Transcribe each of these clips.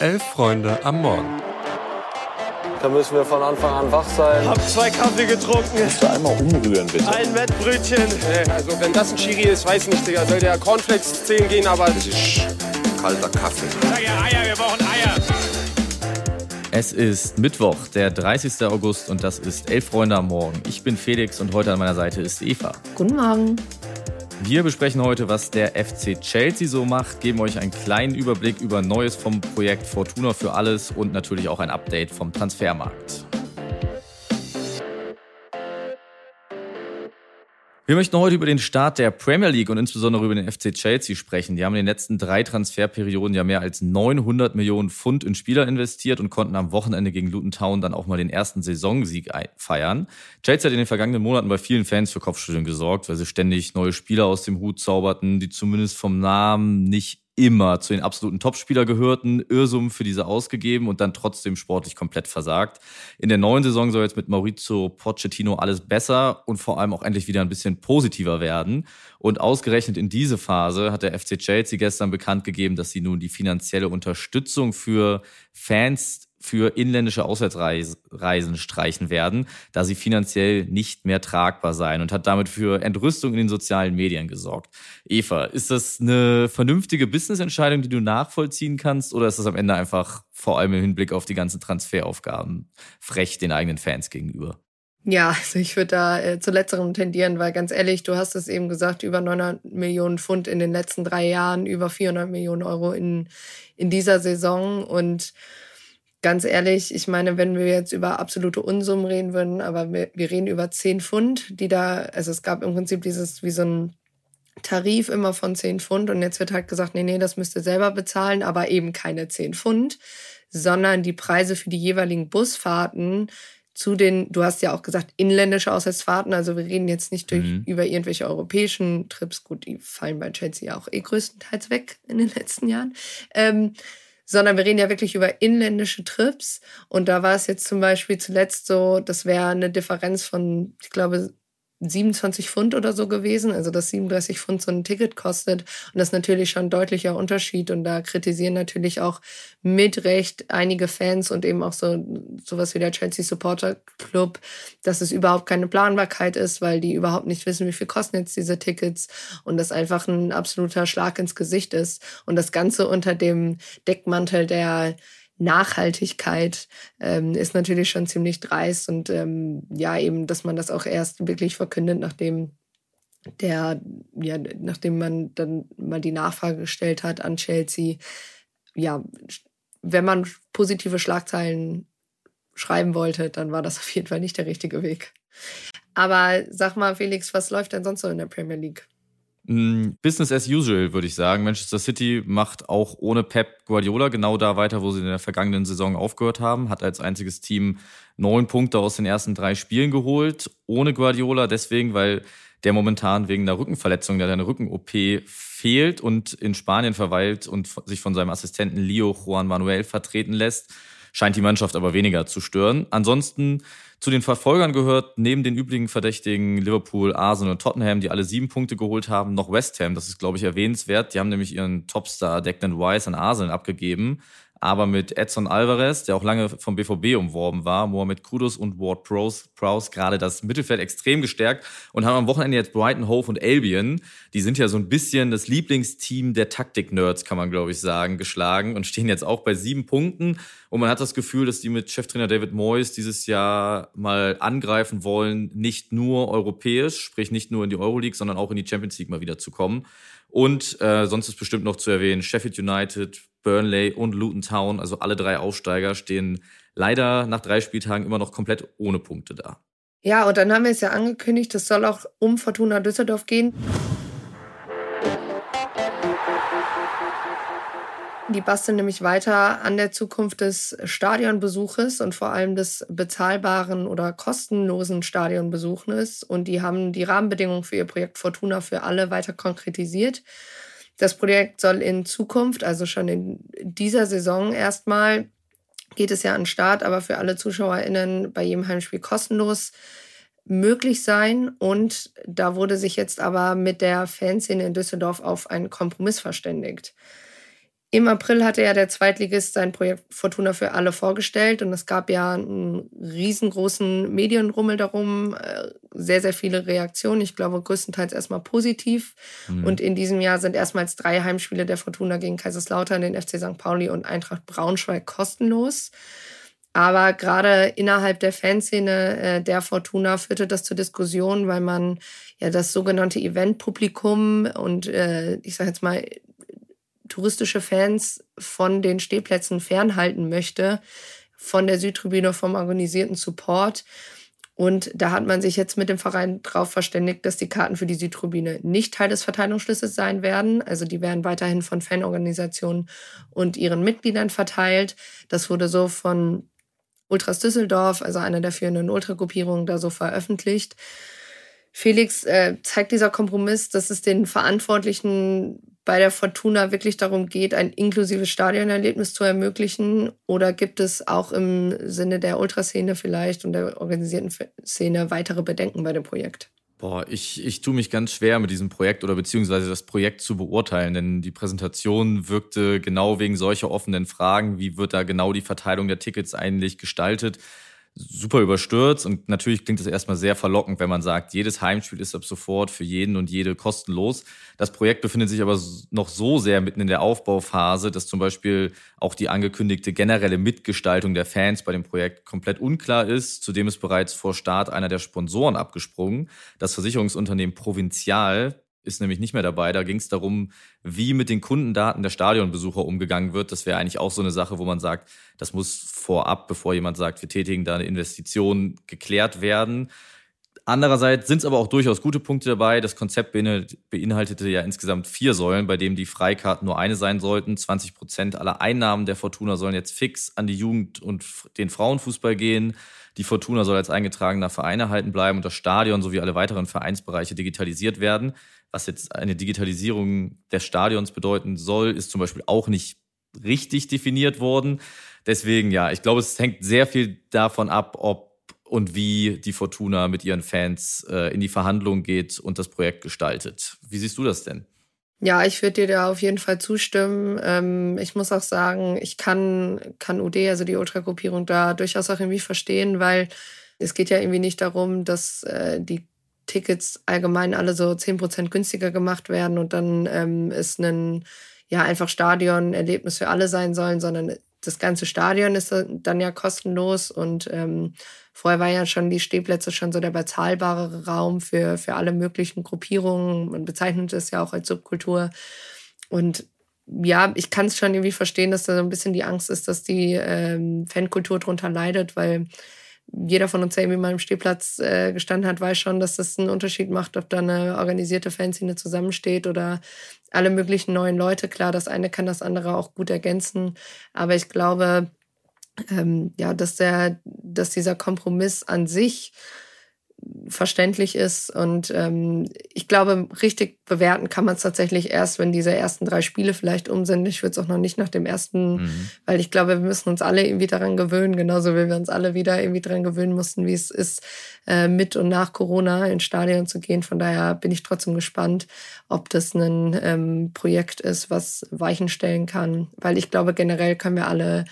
Elf Freunde am Morgen. Da müssen wir von Anfang an wach sein. Hab zwei Kaffee getrunken. Kannst du einmal umrühren, bitte? Ein Wettbrötchen. Also wenn das ein Chiri ist, weiß nicht, Digga. Soll der Cornflakes 10 gehen, aber... Das ist kalter Kaffee. Sag ja Eier, wir brauchen Eier. Es ist Mittwoch, der 30. August und das ist Elf Freunde am Morgen. Ich bin Felix und heute an meiner Seite ist Eva. Guten Morgen. Wir besprechen heute, was der FC Chelsea so macht, geben euch einen kleinen Überblick über Neues vom Projekt Fortuna für alles und natürlich auch ein Update vom Transfermarkt. Wir möchten heute über den Start der Premier League und insbesondere über den FC Chelsea sprechen. Die haben in den letzten drei Transferperioden ja mehr als 900 Millionen Pfund in Spieler investiert und konnten am Wochenende gegen Luton Town dann auch mal den ersten Saisonsieg feiern. Chelsea hat in den vergangenen Monaten bei vielen Fans für Kopfschütteln gesorgt, weil sie ständig neue Spieler aus dem Hut zauberten, die zumindest vom Namen nicht immer zu den absoluten Topspieler gehörten, Irrsummen für diese ausgegeben und dann trotzdem sportlich komplett versagt. In der neuen Saison soll jetzt mit Maurizio Pochettino alles besser und vor allem auch endlich wieder ein bisschen positiver werden. Und ausgerechnet in diese Phase hat der FC Chelsea gestern bekannt gegeben, dass sie nun die finanzielle Unterstützung für Fans für inländische Auswärtsreisen streichen werden, da sie finanziell nicht mehr tragbar seien und hat damit für Entrüstung in den sozialen Medien gesorgt. Eva, ist das eine vernünftige Businessentscheidung, die du nachvollziehen kannst, oder ist das am Ende einfach vor allem im Hinblick auf die ganzen Transferaufgaben frech den eigenen Fans gegenüber? Ja, also ich würde da äh, zu letzterem tendieren, weil ganz ehrlich, du hast es eben gesagt, über 900 Millionen Pfund in den letzten drei Jahren, über 400 Millionen Euro in, in dieser Saison und ganz ehrlich, ich meine, wenn wir jetzt über absolute Unsummen reden würden, aber wir, wir reden über 10 Pfund, die da, also es gab im Prinzip dieses, wie so ein Tarif immer von 10 Pfund und jetzt wird halt gesagt, nee, nee, das müsst ihr selber bezahlen, aber eben keine 10 Pfund, sondern die Preise für die jeweiligen Busfahrten zu den, du hast ja auch gesagt, inländische Auswärtsfahrten, also wir reden jetzt nicht durch, mhm. über irgendwelche europäischen Trips, gut, die fallen bei Chelsea ja auch eh größtenteils weg in den letzten Jahren. Ähm, sondern wir reden ja wirklich über inländische Trips. Und da war es jetzt zum Beispiel zuletzt so, das wäre eine Differenz von, ich glaube, 27 Pfund oder so gewesen, also dass 37 Pfund so ein Ticket kostet. Und das ist natürlich schon ein deutlicher Unterschied. Und da kritisieren natürlich auch mit Recht einige Fans und eben auch so sowas wie der Chelsea Supporter Club, dass es überhaupt keine Planbarkeit ist, weil die überhaupt nicht wissen, wie viel kosten jetzt diese Tickets und das einfach ein absoluter Schlag ins Gesicht ist. Und das Ganze unter dem Deckmantel der Nachhaltigkeit ähm, ist natürlich schon ziemlich dreist und ähm, ja, eben, dass man das auch erst wirklich verkündet, nachdem der, ja, nachdem man dann mal die Nachfrage gestellt hat an Chelsea. Ja, wenn man positive Schlagzeilen schreiben wollte, dann war das auf jeden Fall nicht der richtige Weg. Aber sag mal, Felix, was läuft denn sonst so in der Premier League? Mm, Business as usual, würde ich sagen. Manchester City macht auch ohne Pep Guardiola genau da weiter, wo sie in der vergangenen Saison aufgehört haben. Hat als einziges Team neun Punkte aus den ersten drei Spielen geholt. Ohne Guardiola deswegen, weil der momentan wegen einer Rückenverletzung, der eine Rücken-OP fehlt und in Spanien verweilt und sich von seinem Assistenten Leo Juan Manuel vertreten lässt scheint die Mannschaft aber weniger zu stören. Ansonsten zu den Verfolgern gehört neben den üblichen Verdächtigen Liverpool, Arsenal und Tottenham, die alle sieben Punkte geholt haben, noch West Ham. Das ist, glaube ich, erwähnenswert. Die haben nämlich ihren Topstar Declan Rice an Arsenal abgegeben aber mit Edson Alvarez, der auch lange vom BVB umworben war, Mohamed Kudus und Ward Prowse, gerade das Mittelfeld extrem gestärkt und haben am Wochenende jetzt Brighton, Hove und Albion, die sind ja so ein bisschen das Lieblingsteam der Taktik-Nerds, kann man glaube ich sagen, geschlagen und stehen jetzt auch bei sieben Punkten und man hat das Gefühl, dass die mit Cheftrainer David Moyes dieses Jahr mal angreifen wollen, nicht nur europäisch, sprich nicht nur in die Euroleague, sondern auch in die Champions League mal wieder zu kommen. Und äh, sonst ist bestimmt noch zu erwähnen Sheffield United, Burnley und Luton Town, also alle drei Aufsteiger, stehen leider nach drei Spieltagen immer noch komplett ohne Punkte da. Ja, und dann haben wir es ja angekündigt, es soll auch um Fortuna Düsseldorf gehen. Die basteln nämlich weiter an der Zukunft des Stadionbesuches und vor allem des bezahlbaren oder kostenlosen Stadionbesuches. Und die haben die Rahmenbedingungen für ihr Projekt Fortuna für alle weiter konkretisiert. Das Projekt soll in Zukunft, also schon in dieser Saison erstmal, geht es ja an den Start, aber für alle ZuschauerInnen bei jedem Heimspiel kostenlos möglich sein. Und da wurde sich jetzt aber mit der Fanszene in Düsseldorf auf einen Kompromiss verständigt. Im April hatte ja der Zweitligist sein Projekt Fortuna für alle vorgestellt und es gab ja einen riesengroßen Medienrummel darum, äh, sehr, sehr viele Reaktionen. Ich glaube größtenteils erstmal positiv. Mhm. Und in diesem Jahr sind erstmals drei Heimspiele der Fortuna gegen Kaiserslautern, den FC St. Pauli und Eintracht Braunschweig kostenlos. Aber gerade innerhalb der Fanszene äh, der Fortuna führte das zur Diskussion, weil man ja das sogenannte Eventpublikum und äh, ich sage jetzt mal touristische Fans von den Stehplätzen fernhalten möchte, von der Südtribüne, vom organisierten Support. Und da hat man sich jetzt mit dem Verein darauf verständigt, dass die Karten für die Südtribüne nicht Teil des Verteilungsschlüssels sein werden. Also die werden weiterhin von Fanorganisationen und ihren Mitgliedern verteilt. Das wurde so von Ultras Düsseldorf, also einer der führenden Ultragruppierungen, da so veröffentlicht. Felix äh, zeigt dieser Kompromiss, dass es den Verantwortlichen bei der Fortuna wirklich darum geht, ein inklusives Stadionerlebnis zu ermöglichen? Oder gibt es auch im Sinne der Ultraszene vielleicht und der organisierten Szene weitere Bedenken bei dem Projekt? Boah, ich, ich tue mich ganz schwer mit diesem Projekt oder beziehungsweise das Projekt zu beurteilen, denn die Präsentation wirkte genau wegen solcher offenen Fragen, wie wird da genau die Verteilung der Tickets eigentlich gestaltet, super überstürzt und natürlich klingt es erstmal sehr verlockend, wenn man sagt, jedes Heimspiel ist ab sofort für jeden und jede kostenlos. Das Projekt befindet sich aber noch so sehr mitten in der Aufbauphase, dass zum Beispiel auch die angekündigte generelle Mitgestaltung der Fans bei dem Projekt komplett unklar ist. Zudem ist bereits vor Start einer der Sponsoren abgesprungen, das Versicherungsunternehmen Provinzial, ist nämlich nicht mehr dabei. Da ging es darum, wie mit den Kundendaten der Stadionbesucher umgegangen wird. Das wäre eigentlich auch so eine Sache, wo man sagt, das muss vorab, bevor jemand sagt, wir tätigen da eine Investition, geklärt werden. Andererseits sind es aber auch durchaus gute Punkte dabei. Das Konzept beinhaltete ja insgesamt vier Säulen, bei denen die Freikarten nur eine sein sollten. 20 Prozent aller Einnahmen der Fortuna sollen jetzt fix an die Jugend und den Frauenfußball gehen. Die Fortuna soll als eingetragener Verein erhalten bleiben und das Stadion sowie alle weiteren Vereinsbereiche digitalisiert werden. Was jetzt eine Digitalisierung des Stadions bedeuten soll, ist zum Beispiel auch nicht richtig definiert worden. Deswegen, ja, ich glaube, es hängt sehr viel davon ab, ob und wie die Fortuna mit ihren Fans äh, in die Verhandlungen geht und das Projekt gestaltet. Wie siehst du das denn? Ja, ich würde dir da auf jeden Fall zustimmen. Ähm, ich muss auch sagen, ich kann, kann UD, also die Ultragruppierung, da durchaus auch irgendwie verstehen, weil es geht ja irgendwie nicht darum, dass äh, die Tickets allgemein alle so zehn Prozent günstiger gemacht werden und dann ähm, ist ein ja einfach Stadion-Erlebnis für alle sein sollen, sondern das ganze Stadion ist dann ja kostenlos und ähm, vorher war ja schon die Stehplätze schon so der bezahlbare Raum für, für alle möglichen Gruppierungen. Man bezeichnet es ja auch als Subkultur. Und ja, ich kann es schon irgendwie verstehen, dass da so ein bisschen die Angst ist, dass die ähm, Fankultur drunter leidet, weil jeder von uns, der irgendwie mal im Stehplatz äh, gestanden hat, weiß schon, dass das einen Unterschied macht, ob da eine organisierte Fanszene zusammensteht oder alle möglichen neuen Leute. Klar, das eine kann das andere auch gut ergänzen. Aber ich glaube, ähm, ja, dass der, dass dieser Kompromiss an sich verständlich ist. Und ähm, ich glaube, richtig bewerten kann man es tatsächlich erst, wenn diese ersten drei Spiele vielleicht um sind. Ich würde es auch noch nicht nach dem ersten, mhm. weil ich glaube, wir müssen uns alle irgendwie daran gewöhnen, genauso wie wir uns alle wieder irgendwie daran gewöhnen mussten, wie es ist, äh, mit und nach Corona ins Stadion zu gehen. Von daher bin ich trotzdem gespannt, ob das ein ähm, Projekt ist, was Weichen stellen kann. Weil ich glaube, generell können wir alle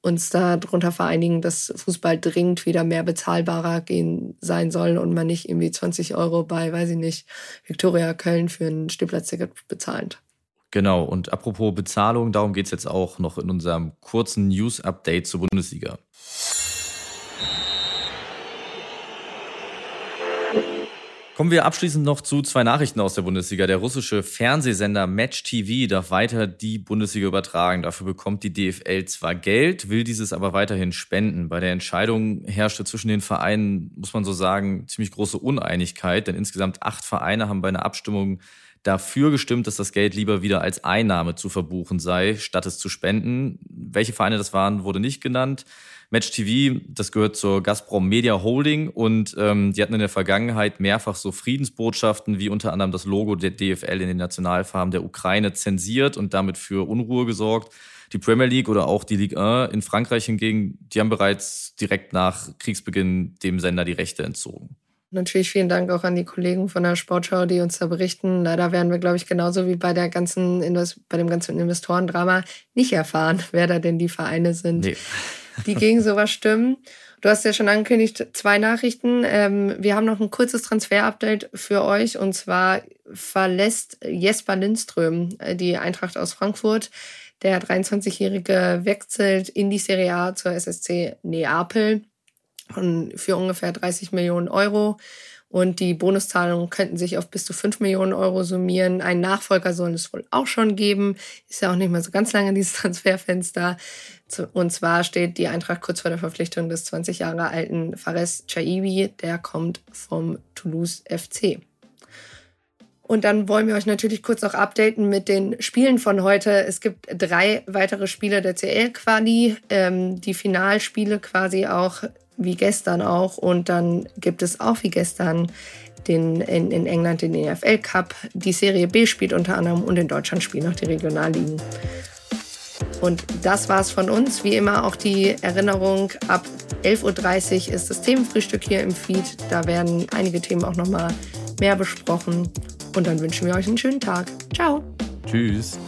uns darunter vereinigen, dass Fußball dringend wieder mehr bezahlbarer gehen sein soll und man nicht irgendwie 20 Euro bei, weiß ich nicht, Viktoria Köln für ein Stehplatzticket bezahlt. Genau, und apropos Bezahlung, darum geht es jetzt auch noch in unserem kurzen News-Update zur Bundesliga. Kommen wir abschließend noch zu zwei Nachrichten aus der Bundesliga. Der russische Fernsehsender Match TV darf weiter die Bundesliga übertragen. Dafür bekommt die DFL zwar Geld, will dieses aber weiterhin spenden. Bei der Entscheidung herrschte zwischen den Vereinen, muss man so sagen, ziemlich große Uneinigkeit, denn insgesamt acht Vereine haben bei einer Abstimmung dafür gestimmt, dass das Geld lieber wieder als Einnahme zu verbuchen sei, statt es zu spenden. Welche Vereine das waren, wurde nicht genannt. Match TV, das gehört zur Gazprom Media Holding und ähm, die hatten in der Vergangenheit mehrfach so Friedensbotschaften wie unter anderem das Logo der DFL in den Nationalfarben der Ukraine zensiert und damit für Unruhe gesorgt. Die Premier League oder auch die Ligue 1 in Frankreich hingegen, die haben bereits direkt nach Kriegsbeginn dem Sender die Rechte entzogen. Natürlich vielen Dank auch an die Kollegen von der Sportschau, die uns da berichten. Leider werden wir, glaube ich, genauso wie bei der ganzen bei dem ganzen Investorendrama nicht erfahren, wer da denn die Vereine sind, nee. die gegen sowas stimmen. Du hast ja schon angekündigt, zwei Nachrichten. Ähm, wir haben noch ein kurzes Transfer-Update für euch und zwar verlässt Jesper Lindström äh, die Eintracht aus Frankfurt. Der 23-Jährige wechselt in die Serie A zur SSC Neapel für ungefähr 30 Millionen Euro. Und die Bonuszahlungen könnten sich auf bis zu 5 Millionen Euro summieren. Einen Nachfolger soll es wohl auch schon geben. Ist ja auch nicht mehr so ganz lange dieses Transferfenster. Und zwar steht die Eintracht kurz vor der Verpflichtung des 20 Jahre alten Fares Chaibi. Der kommt vom Toulouse FC. Und dann wollen wir euch natürlich kurz noch updaten mit den Spielen von heute. Es gibt drei weitere Spiele der CL-Quali, ähm, die Finalspiele quasi auch wie gestern auch. Und dann gibt es auch wie gestern den, in, in England den EFL Cup. Die Serie B spielt unter anderem und in Deutschland spielen noch die Regionalligen. Und das war's von uns. Wie immer auch die Erinnerung, ab 11.30 Uhr ist das Themenfrühstück hier im Feed. Da werden einige Themen auch nochmal mehr besprochen. Und dann wünschen wir euch einen schönen Tag. Ciao. Tschüss.